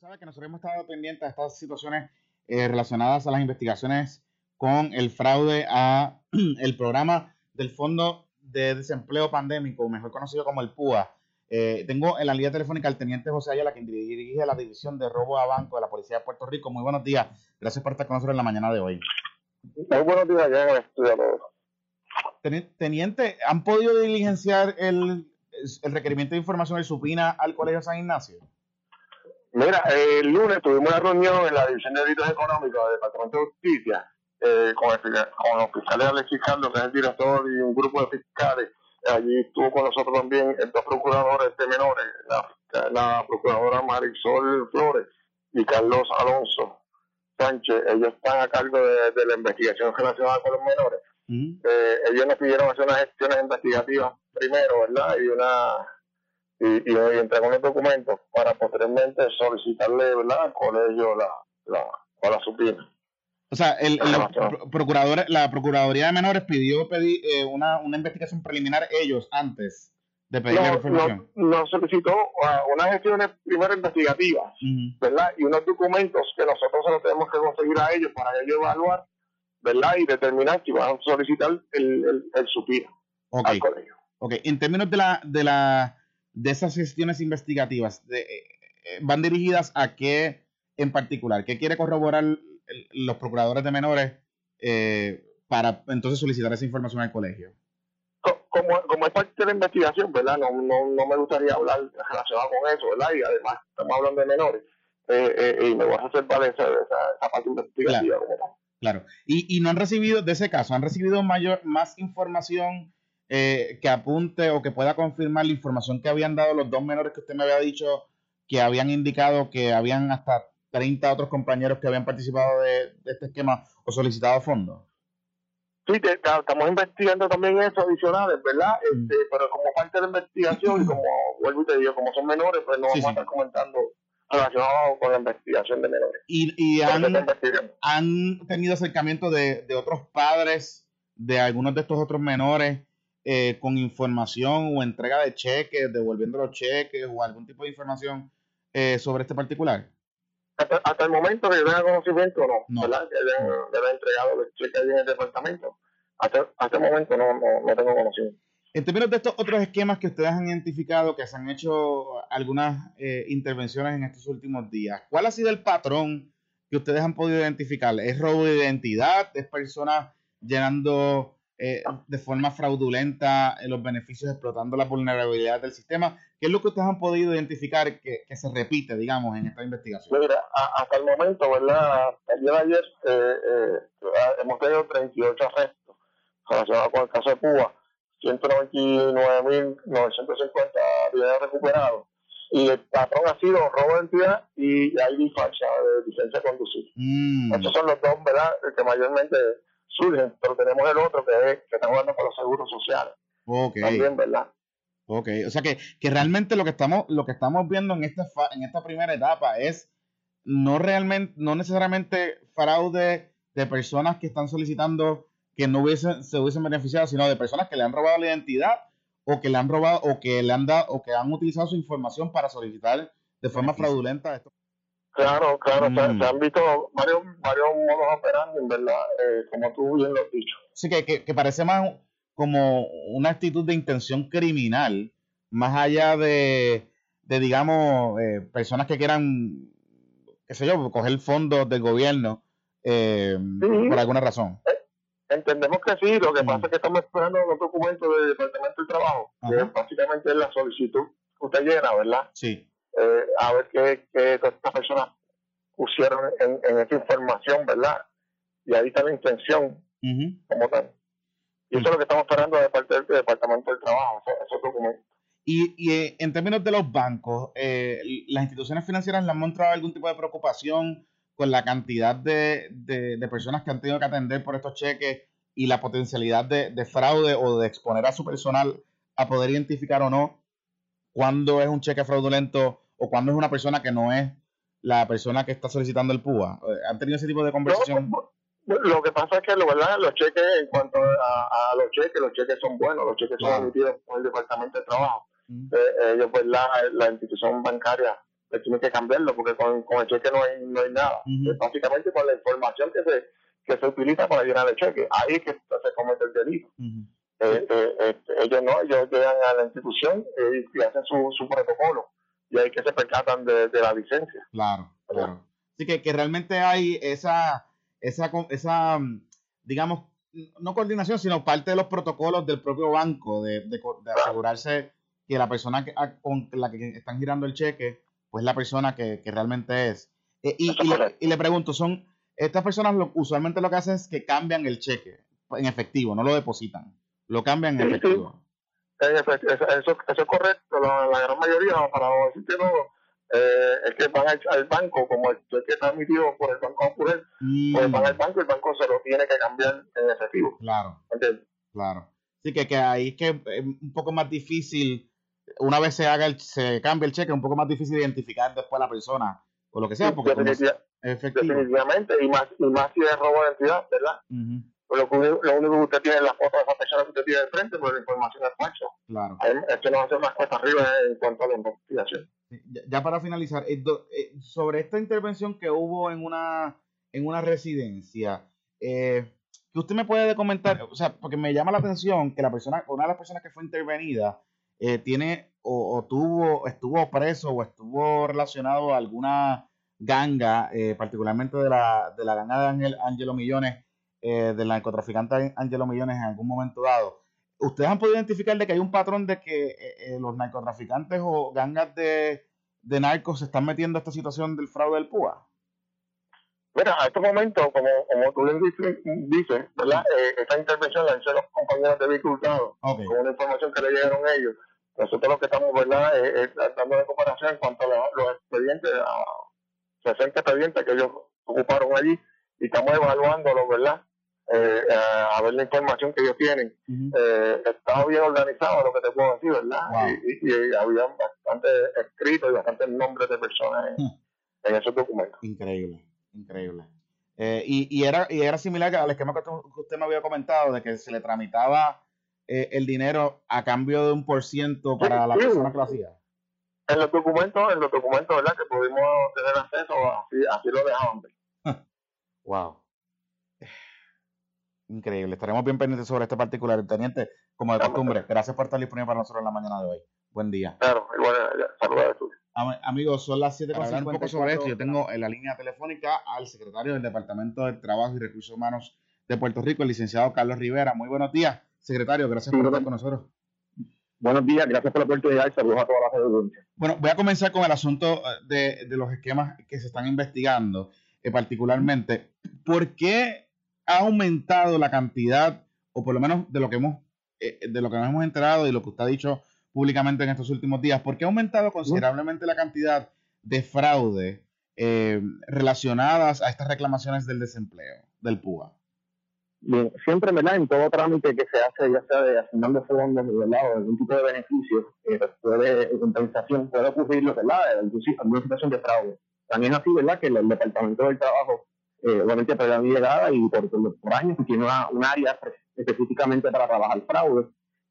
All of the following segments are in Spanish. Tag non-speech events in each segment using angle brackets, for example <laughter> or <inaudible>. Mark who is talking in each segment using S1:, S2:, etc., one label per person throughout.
S1: sabe que nosotros hemos estado pendientes de estas situaciones eh, relacionadas a las investigaciones con el fraude a <clears throat> el programa del Fondo de Desempleo Pandémico, mejor conocido como el PUA. Eh, tengo en la línea telefónica al teniente José Ayala, quien dirige la División de Robo a Banco de la Policía de Puerto Rico. Muy buenos días. Gracias por estar con nosotros en la mañana de hoy.
S2: Muy buenos días, ya
S1: Teniente, ¿han podido diligenciar el, el requerimiento de información de supina al Colegio San Ignacio?
S2: Mira, el lunes tuvimos una reunión en la División de Delitos Económicos del Departamento de Justicia eh, con, el, con, los fiscales Alexis Carlos, que es el director, y un grupo de fiscales. Allí estuvo con nosotros también dos procuradores de menores, la, procuradora Marisol Flores y Carlos Alonso Sánchez. Ellos están a cargo de, la investigación relacionada con los menores. Eh, ellos nos pidieron hacer unas gestiones investigativas primero, ¿verdad? Y una y, y, entregó los documentos para posteriormente solicitarle ¿verdad? al colegio la, la, la supina.
S1: O sea, el, procurador, la Procuraduría de Menores pidió pedir eh, una, una investigación preliminar ellos antes de pedir la información.
S2: Nos solicitó uh, unas gestiones primero investigativas, ¿verdad? Y unos documentos que nosotros se los tenemos que conseguir a ellos para ellos evaluar, ¿verdad? Y determinar si van a solicitar el, el, el supina
S1: al colegio. Ok, en términos de la, de la de esas gestiones investigativas de, eh, eh, van dirigidas a qué en particular? ¿Qué quiere corroborar los procuradores de menores eh, para entonces solicitar esa información al colegio?
S2: Como, como es parte de la investigación, ¿verdad? No, no, no me gustaría hablar relacionado con eso, ¿verdad? Y además estamos hablando de menores. y me voy a hacer valer esa, esa, parte investigativa.
S1: Claro. claro. Y, y no han recibido, de ese caso, han recibido mayor, más información eh, que apunte o que pueda confirmar la información que habían dado los dos menores que usted me había dicho que habían indicado que habían hasta 30 otros compañeros que habían participado de, este esquema o solicitado fondos?
S2: Sí, estamos investigando también eso adicionales, ¿verdad? Mm. Este, pero como parte de la investigación y como vuelvo y te digo, como son menores, pues no vamos a estar comentando relacionado con la investigación de menores.
S1: ¿Y, y han, han, tenido acercamiento de, de otros padres de algunos de estos otros menores eh, con información o entrega de cheques, devolviendo los cheques o algún tipo de información eh, sobre este particular?
S2: Hasta, el momento que yo tenga conocimiento, no, no. ¿verdad? Que le, entregado los cheques en el departamento. Hasta, hasta el momento no, no, tengo conocimiento.
S1: En términos de estos otros esquemas que ustedes han identificado, que se han hecho algunas eh, intervenciones en estos últimos días, ¿cuál ha sido el patrón que ustedes han podido identificar? ¿Es robo de identidad? ¿Es personas llenando eh, de forma fraudulenta eh, los beneficios explotando la vulnerabilidad del sistema. ¿Qué es lo que ustedes han podido identificar que, se repite, digamos, en esta investigación?
S2: Mira, hasta el momento, ¿verdad? El día de ayer eh, hemos tenido 38 arrestos relacionados con el caso de Cuba, 199.950 bienes recuperados. Y el patrón ha sido robo de identidad y ID falsa de licencia de conducir. Mm. Estos son los dos, ¿verdad? Que mayormente surgen, pero tenemos el otro que es que estamos hablando con los seguros sociales.
S1: Ok.
S2: También, ¿verdad?
S1: Ok, o sea que, que realmente lo que estamos, lo que estamos viendo en esta en esta primera etapa es no realmente, no necesariamente fraude de personas que están solicitando que no hubiesen, se hubiesen beneficiado, sino de personas que le han robado la identidad o que le han robado o que le han dado o que han utilizado su información para solicitar de forma fraudulenta esto.
S2: Claro, claro, se, mm. han visto varios, varios modos operando, verdad, eh, como tú bien lo has dicho.
S1: Sí, que, que, parece más como una actitud de intención criminal, más allá de, de digamos, eh, personas que quieran, qué sé yo, coger fondos del gobierno eh, por alguna razón.
S2: entendemos que sí, lo que mm. pasa es que estamos esperando los documentos del Departamento del Trabajo, que básicamente es la solicitud que usted llena, ¿verdad?
S1: Sí
S2: eh, a ver qué, qué todas estas personas pusieron en, en, esa información, ¿verdad? Y ahí está la intención como tal. Y eso es lo que estamos esperando de parte del, Departamento del Trabajo, esos documentos.
S1: Y, y eh, en términos de los bancos, eh, ¿las instituciones financieras le han mostrado algún tipo de preocupación con la cantidad de, de, de, personas que han tenido que atender por estos cheques y la potencialidad de, de fraude o de exponer a su personal a poder identificar o no cuándo es un cheque fraudulento o cuándo es una persona que no es la persona que está solicitando el PUA? Eh, ¿Han tenido ese tipo de conversación?
S2: lo que pasa es que ¿verdad? los cheques, en cuanto a, los cheques, los cheques son buenos, los cheques son emitidos por el Departamento de Trabajo. Mm. Eh, ellos, pues la, la institución bancaria pues tiene que cambiarlo porque con, con el cheque no hay, no hay nada. básicamente con la información que se, que se utiliza para llenar el cheque. Ahí es que se comete el delito. Este, este, ellos no, ellos llegan a la institución y hacen su, su protocolo y ahí que se percatan de, de la licencia.
S1: Claro, claro. Así que, que realmente hay esa, esa, esa, digamos, no coordinación, sino parte de los protocolos del propio banco de, de, asegurarse que la persona que, con la que están girando el cheque, pues la persona que, que realmente es. Eh, y, y, le, y, le, pregunto, son estas personas lo, usualmente lo que hacen es que cambian el cheque en efectivo, no lo depositan, lo cambian en efectivo.
S2: Eso, eso, es correcto, la, la, gran mayoría, para decirte no, eh, es que van al, banco, como el cheque está emitido por el Banco Apurel, mm. pues van al banco y el banco se lo tiene que cambiar en efectivo.
S1: Claro. Claro. Sí, que, que ahí es que es un poco más difícil, una vez se haga el, se cambia el cheque, es un poco más difícil identificar después a la persona o lo que sea, porque
S2: definitivamente, y más, y más si es robo de identidad, ¿verdad? Lo, lo, único que usted tiene es la foto de esa persona que usted tiene de frente, pero la información es falsa.
S1: Claro.
S2: Esto nos hace más cuesta arriba en cuanto a la investigación.
S1: Ya, para finalizar, eh, eh, sobre esta intervención que hubo en una, en una residencia, eh, que usted me puede comentar, o sea, porque me llama la atención que la persona, una de las personas que fue intervenida, eh, tiene o, o, tuvo, estuvo preso o estuvo relacionado a alguna ganga, particularmente de la, de la ganga de Ángel, Angelo Millones, eh, del narcotraficante Angelo Millones en algún momento dado. ¿Ustedes han podido identificar de que hay un patrón de que eh, eh, los narcotraficantes o gangas de, de narcos se están metiendo a esta situación del fraude del PUA?
S2: Mira, a este momento, como, como tú dices, dices ¿verdad? esta intervención la hicieron los compañeros de vehículos con una información que le llegaron ellos. Nosotros lo que estamos, ¿verdad?, es, dando de comparación en cuanto a los, expedientes, a 60 expedientes que ellos ocuparon allí, y estamos evaluándolo, ¿verdad? Eh, a ver la información que ellos tienen. eh, estaba bien organizado, lo que te puedo decir, ¿verdad? Y, y, había bastante escrito y bastantes nombres de personas en, esos documentos.
S1: Increíble, increíble. Eh, y, y, era, y era similar al esquema que usted me había comentado, de que se le tramitaba eh, el dinero a cambio de un por ciento para la persona que lo hacía.
S2: En los documentos, en los documentos, ¿verdad? Que pudimos tener acceso, así, así lo dejaban <laughs>
S1: wow. Increíble. Estaremos bien pendientes sobre este particular. Teniente, como de costumbre, gracias por estar disponible para nosotros en la mañana de hoy. Buen día.
S2: Claro, igual, saludos
S1: a Amigos, son las 7 Para hablar un poco sobre esto, yo tengo en la línea telefónica al secretario del Departamento de Trabajo y Recursos Humanos de Puerto Rico, el licenciado Carlos Rivera. Muy buenos días, secretario. Gracias por estar con nosotros.
S3: Buenos días, gracias por la oportunidad y saludos a toda la audiencia.
S1: Bueno, voy a comenzar con el asunto eh, de, de los esquemas que se están investigando, eh, particularmente. ¿Por qué ha aumentado la cantidad, o por lo menos de lo que hemos, eh, de lo que nos hemos enterado y lo que usted ha dicho públicamente en estos últimos días, ¿por qué ha aumentado considerablemente la cantidad de fraude eh, relacionadas a estas reclamaciones del desempleo, del PUA?
S3: Bien, siempre, ¿verdad? En todo trámite que se hace, ya sea de asignando fondos, ¿verdad? O algún tipo de beneficio, eh, puede, compensación, puede ocurrir, ¿verdad? Alguna situación de fraude. También así, ¿verdad? Que el Departamento del Trabajo eh, obviamente llegada y por, por, años tiene una, un área específicamente para trabajar fraude.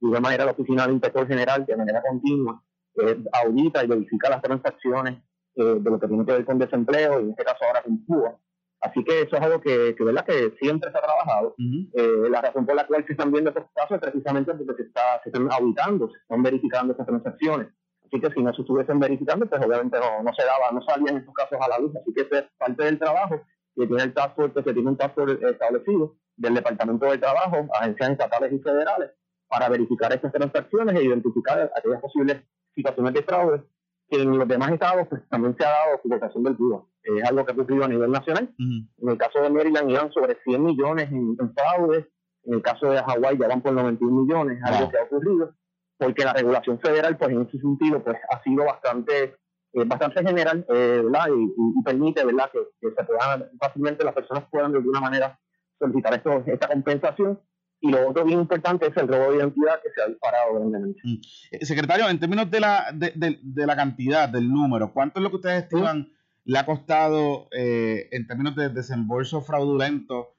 S3: De igual manera, la Oficina del Inspector General, de manera continua, eh, audita y verifica las transacciones eh, de lo que tiene que ver con desempleo, y en este caso ahora con Cuba. Así que eso es algo que, que, ¿verdad? que siempre se ha trabajado. Eh, la razón por la cual se están viendo estos casos es precisamente porque se, está, se están auditando, se están verificando esas transacciones. Así que si no se estuviesen verificando, pues obviamente no, no se daba, no salían estos casos a la luz. Así que es parte del trabajo que tiene el task force, que tiene un task force establecido del Departamento de Trabajo, agencias estatales y federales, para verificar estas transacciones e identificar aquellas posibles situaciones de fraude que en los demás estados pues, también se ha dado ocupación del PUA. Es algo que ha ocurrido a nivel nacional. En el caso de Maryland iban sobre 100 millones en, fraude. En el caso de Hawái ya van por 91 millones, algo que ha ocurrido. Porque la regulación federal, pues en ese sentido, pues ha sido bastante es bastante general, eh, ¿verdad? Y, permite, ¿verdad? Que, se puedan, fácilmente las personas puedan de alguna manera solicitar esto, esta compensación. Y lo otro bien importante es el robo de identidad que se ha disparado grandemente.
S1: Mm. Eh, secretario, en términos de la, de, de, la cantidad, del número, ¿cuánto es lo que ustedes estiman le ha costado eh, en términos de desembolso fraudulento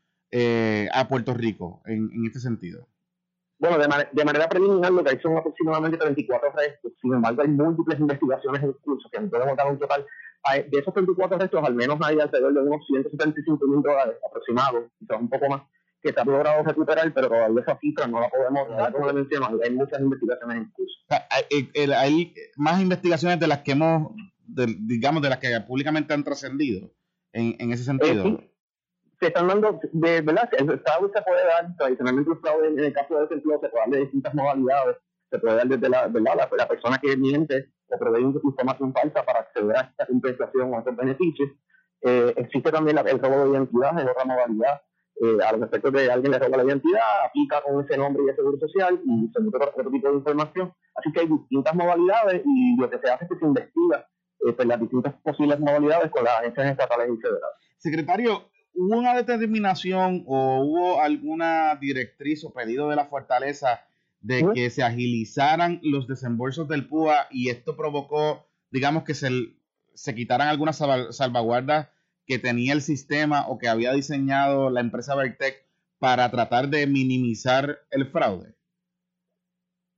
S1: a Puerto Rico en, en este sentido?
S3: Bueno, de, de, manera preliminar lo que hay son aproximadamente 34 restos, sin embargo hay múltiples investigaciones en curso que podemos dar un total. De esos 34 restos al menos hay alrededor de unos 175 mil dólares aproximados, quizás un poco más, que se ha logrado recuperar, pero todavía esa cifra no la podemos dar, como le menciono, hay muchas investigaciones en curso.
S1: Hay, más investigaciones de las que hemos, digamos, de las que públicamente han trascendido en, en ese sentido.
S3: Eh, se están dando, de verdad, el fraude se puede dar, tradicionalmente el fraude en el caso de desempleo se puede dar de distintas modalidades, se puede dar desde la, ¿verdad? la, persona que miente o provee información falsa para acceder a esta compensación o a estos beneficios. Eh, existe también el robo de identidad, es otra modalidad. Eh, a los efectos de alguien le roba la identidad, aplica con ese nombre y ese seguro social y se mete otro tipo de información. Así que hay distintas modalidades y lo que se hace es que se investiga eh, pues, las distintas posibles modalidades con las agencias estatales y federales.
S1: Secretario, ¿hubo una determinación o hubo alguna directriz o pedido de la fortaleza de que se agilizaran los desembolsos del PUA y esto provocó, digamos, que se, se quitaran algunas salvaguardas que tenía el sistema o que había diseñado la empresa Vertec para tratar de minimizar el fraude?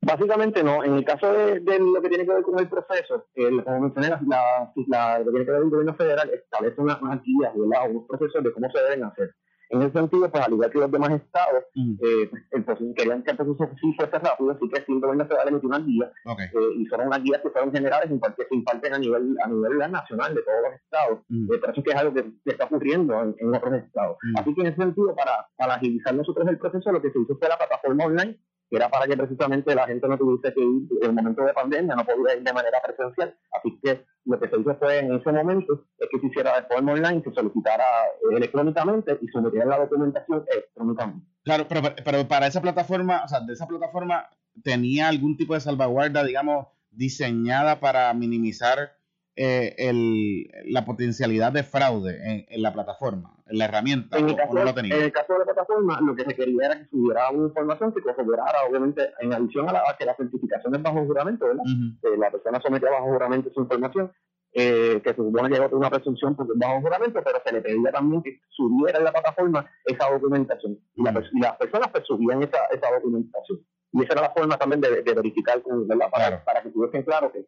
S3: Básicamente no. En el caso de, lo que tiene que ver con el proceso, el, como mencioné, la, la, lo que tiene que ver con el gobierno federal establece unas, unas guías, unos procesos de cómo se deben hacer. En ese sentido, pues al igual que los demás estados, eh, el proceso, querían que el proceso sí fuese rápido, así que el gobierno federal emitió unas guías, eh, y son unas guías que fueron generales, que se imparten a nivel, a nivel nacional de todos los estados, uh pero eso que es algo que, está ocurriendo en, otros estados. Así que en ese sentido, para, para agilizar nosotros el proceso, lo que se hizo fue la plataforma online, que era para que precisamente la gente no tuviese que ir en el momento de pandemia, no podía ir de manera presencial. Así que lo que se hizo fue en ese momento es que se hiciera de forma online, se solicitara electrónicamente y se metiera la documentación electrónicamente.
S1: Claro, pero, pero para esa plataforma, o sea, de esa plataforma, ¿tenía algún tipo de salvaguarda, digamos, diseñada para minimizar eh, el, la potencialidad de fraude en, la plataforma, en la herramienta,
S3: en el, caso, no lo tenía? en el caso de la plataforma, lo que se quería era que se hubiera una información que corroborara, obviamente, en adición a, la, que la certificación es bajo juramento, ¿verdad? Eh, la persona sometía bajo juramento su información, eh, que se supone que una presunción porque es bajo juramento, pero se le pedía también que subiera en la plataforma esa documentación. Y, las personas pues subían esa, esa documentación. Y esa era la forma también de, verificar, ¿verdad? Para, para que estuviesen claro que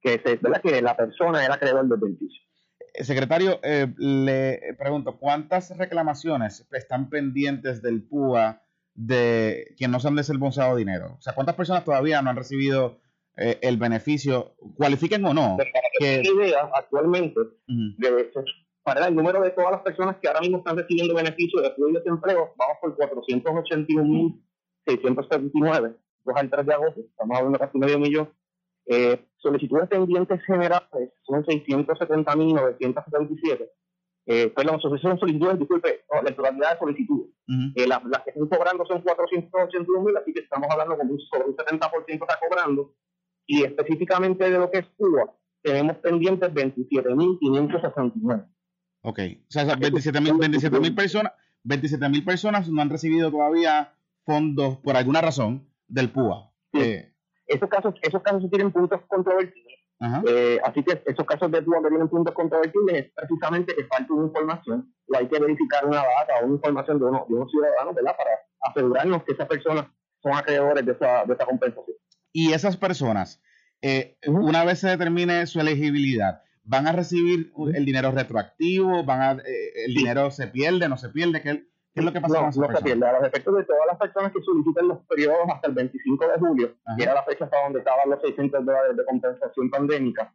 S3: que, se, ¿verdad? que la persona era acreedor del beneficio.
S1: Eh, secretario, eh, le pregunto, ¿cuántas reclamaciones están pendientes del PUA de quien no se han desembolsado dinero? O sea, ¿cuántas personas todavía no han recibido eh, el beneficio, cualifiquen o no?
S3: Para que, idea, actualmente, para el número de todas las personas que ahora mismo están recibiendo beneficios de apoyo de desempleo, vamos por 481.679, dos al 3 de agosto, estamos hablando de casi medio millón, eh, solicitudes pendientes generales son 670.977. Eh, perdón, son solicitudes, disculpe, la totalidad de solicitudes. Eh, las, que están cobrando son 481.000, así que estamos hablando con un, sobre un 70% está cobrando. Y específicamente de lo que es Cuba, tenemos pendientes 27.569.
S1: Ok, o sea, 27.000 27, personas, 27 personas no han recibido todavía fondos por alguna razón del PUA.
S3: Sí. Eh, esos casos, esos casos tienen puntos controvertibles. Eh, así que esos casos de duda que tienen puntos controvertibles es precisamente que falta una información o hay que verificar una data o una información de, uno, de unos ciudadanos, ¿verdad? Para asegurarnos que esas personas son acreedores de esa, de esa compensación.
S1: Y esas personas, eh, una vez se determine su elegibilidad, ¿van a recibir el dinero retroactivo? ¿Van a, eh, ¿El dinero se pierde, no se pierde? ¿Qué, ¿Qué es lo que pasa
S3: no, con no se pierde. A los efectos de todas las personas que solicitan los periodos hasta el 25 de julio, que era la fecha hasta donde estaban los 600 dólares de compensación pandémica,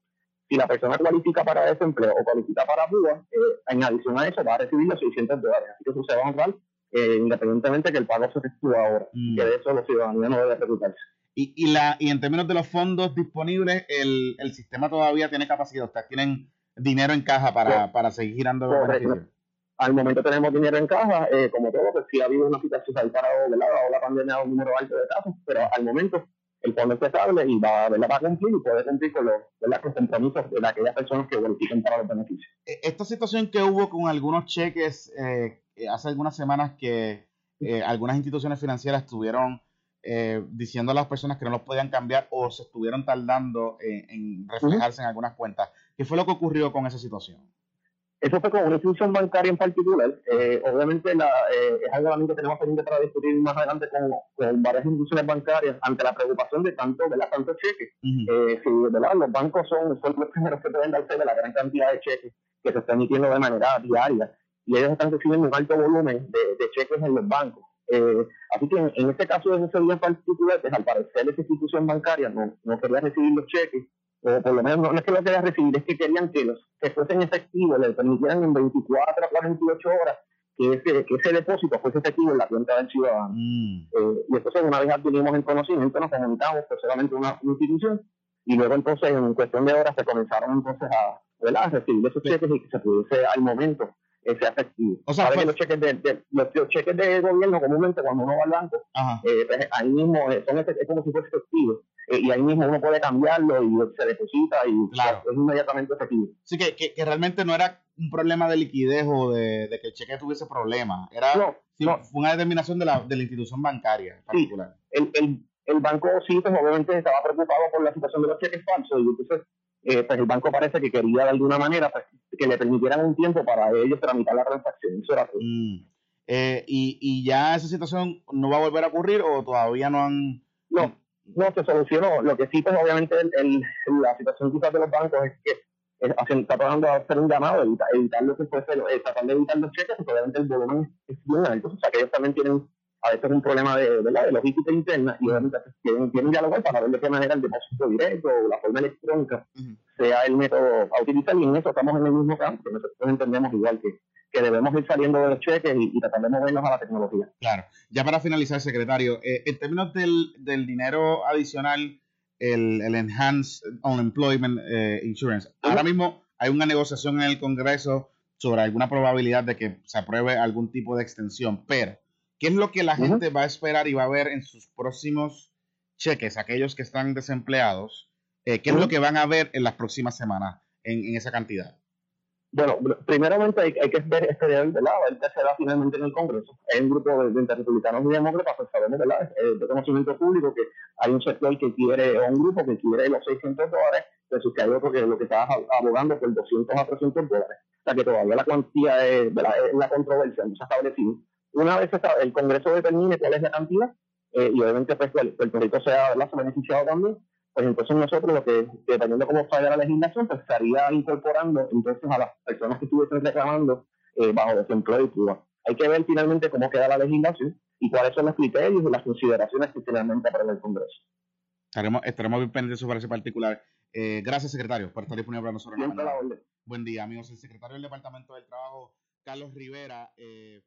S3: si la persona cualifica para desempleo o cualifica para PUA, eh, en adición a eso va a recibir los 600 dólares. Así que eso se va a honrar eh, independientemente que el pago se efectúe ahora. Mm. Que de eso los ciudadanos no deben preocuparse.
S1: Y, y, la, y en términos de los fondos disponibles, el, el sistema todavía tiene capacidad. Ustedes tienen dinero en caja para, para seguir girando los beneficios.
S3: Al momento tenemos dinero en caja, eh, como todo, pues sí ha habido una situación, se ha parado, ¿verdad? la pandemia un número alto de casos, pero al momento el fondo es estable y va, ¿verdad? va a cumplir y puede cumplir con los, los compromisos de aquellas personas que verifiquen para los beneficios.
S1: E, esta situación que hubo con algunos cheques eh, hace algunas semanas que eh, algunas instituciones financieras estuvieron diciendo a las personas que no los podían cambiar o se estuvieron tardando en, reflejarse en algunas cuentas. ¿Qué fue lo que ocurrió con esa situación?
S3: Eso fue con una institución bancaria en particular. Eh, obviamente la, eh, es algo que tenemos pendiente para discutir más adelante con, con, varias instituciones bancarias ante la preocupación de tanto, de la tanto cheques. eh, si ¿verdad? los bancos son, son los primeros que pueden darse de la gran cantidad de cheques que se están emitiendo de manera diaria y ellos están recibiendo un alto volumen de, de cheques en los bancos. Eh, así que en, este caso de ese día en particular, pues, al parecer esa institución bancaria no, no quería recibir los cheques o por lo menos no, es que lo quería recibir, es que querían que los que fuesen efectivos, le permitieran en 24 a 48 horas que ese, que ese depósito fuese efectivo en la cuenta del ciudadano. Mm. Eh, y entonces una vez adquirimos el conocimiento, nos comunicamos pues solamente una, institución y luego entonces en cuestión de horas se comenzaron entonces a, a recibir esos cheques y que se pudiese al momento ese efectivo. O sea, que los cheques de, los, cheques de gobierno comúnmente cuando uno va al banco, eh, pues, ahí mismo eh, son es como si fuese efectivo. Eh, y ahí mismo uno puede cambiarlo y se deposita y es inmediatamente efectivo.
S1: Sí, que, que, realmente no era un problema de liquidez o de, que el cheque tuviese problemas. Era fue una determinación de la, de la institución bancaria particular.
S3: el, el, el banco sí, pues obviamente estaba preocupado por la situación de los cheques falsos y entonces eh, pues el banco parece que quería de alguna manera pues, que le permitieran un tiempo para ellos tramitar la transacción. Eso era
S1: mm. eh, y, ¿Y ya esa situación no va a volver a ocurrir o todavía no han...?
S3: No, no se solucionó. Lo que sí, pues obviamente el, la situación quizás de los bancos es que está tratando de hacer un llamado, evitar, evitar lo que puede ser, eh, tratar de evitar los cheques, porque obviamente el volumen es muy alto. O sea que ellos también tienen a veces es un problema de, de logística interna y obviamente quieren, quieren dialogar para ver de qué manera el depósito directo o la forma electrónica sea el método a utilizar y en eso estamos en el mismo campo, nosotros entendemos igual que, que debemos ir saliendo de los cheques y, tratar de movernos a la tecnología.
S1: Claro. Ya para finalizar, secretario, eh, en términos del, del dinero adicional, el, el Enhanced Unemployment eh, Insurance, ahora mismo hay una negociación en el Congreso sobre alguna probabilidad de que se apruebe algún tipo de extensión, pero ¿Qué es lo que la gente va a esperar y va a ver en sus próximos cheques, aquellos que están desempleados? Eh, ¿Qué es lo que van a ver en las próximas semanas en, esa cantidad?
S3: Bueno, primeramente hay, que ver este de lado, el que se da finalmente en el Congreso. Hay un grupo de, de republicanos y demócratas, pues sabemos ¿verdad? Eh, de conocimiento público que hay un sector que quiere, o un grupo que quiere los 600 dólares, versus que hay otro que lo que está abogando por 200 a 300 dólares. O sea que todavía la cuantía es, es la controversia, no se ha establecido. Una vez el Congreso determine cuál es la cantidad, eh, y obviamente pues, el, el proyecto sea beneficiado también, pues entonces nosotros lo que, dependiendo cómo falla la legislación, pues estaría incorporando entonces a las personas que estuviesen reclamando eh, bajo desempleo y Cuba. Hay que ver finalmente cómo queda la legislación y cuáles son los criterios y las consideraciones que finalmente aprueba el Congreso.
S1: Estaremos, estaremos bien pendientes sobre ese particular. Eh, gracias, secretario, por estar disponible para nosotros. Buen día, amigos. El secretario del Departamento del Trabajo, Carlos Rivera. Eh,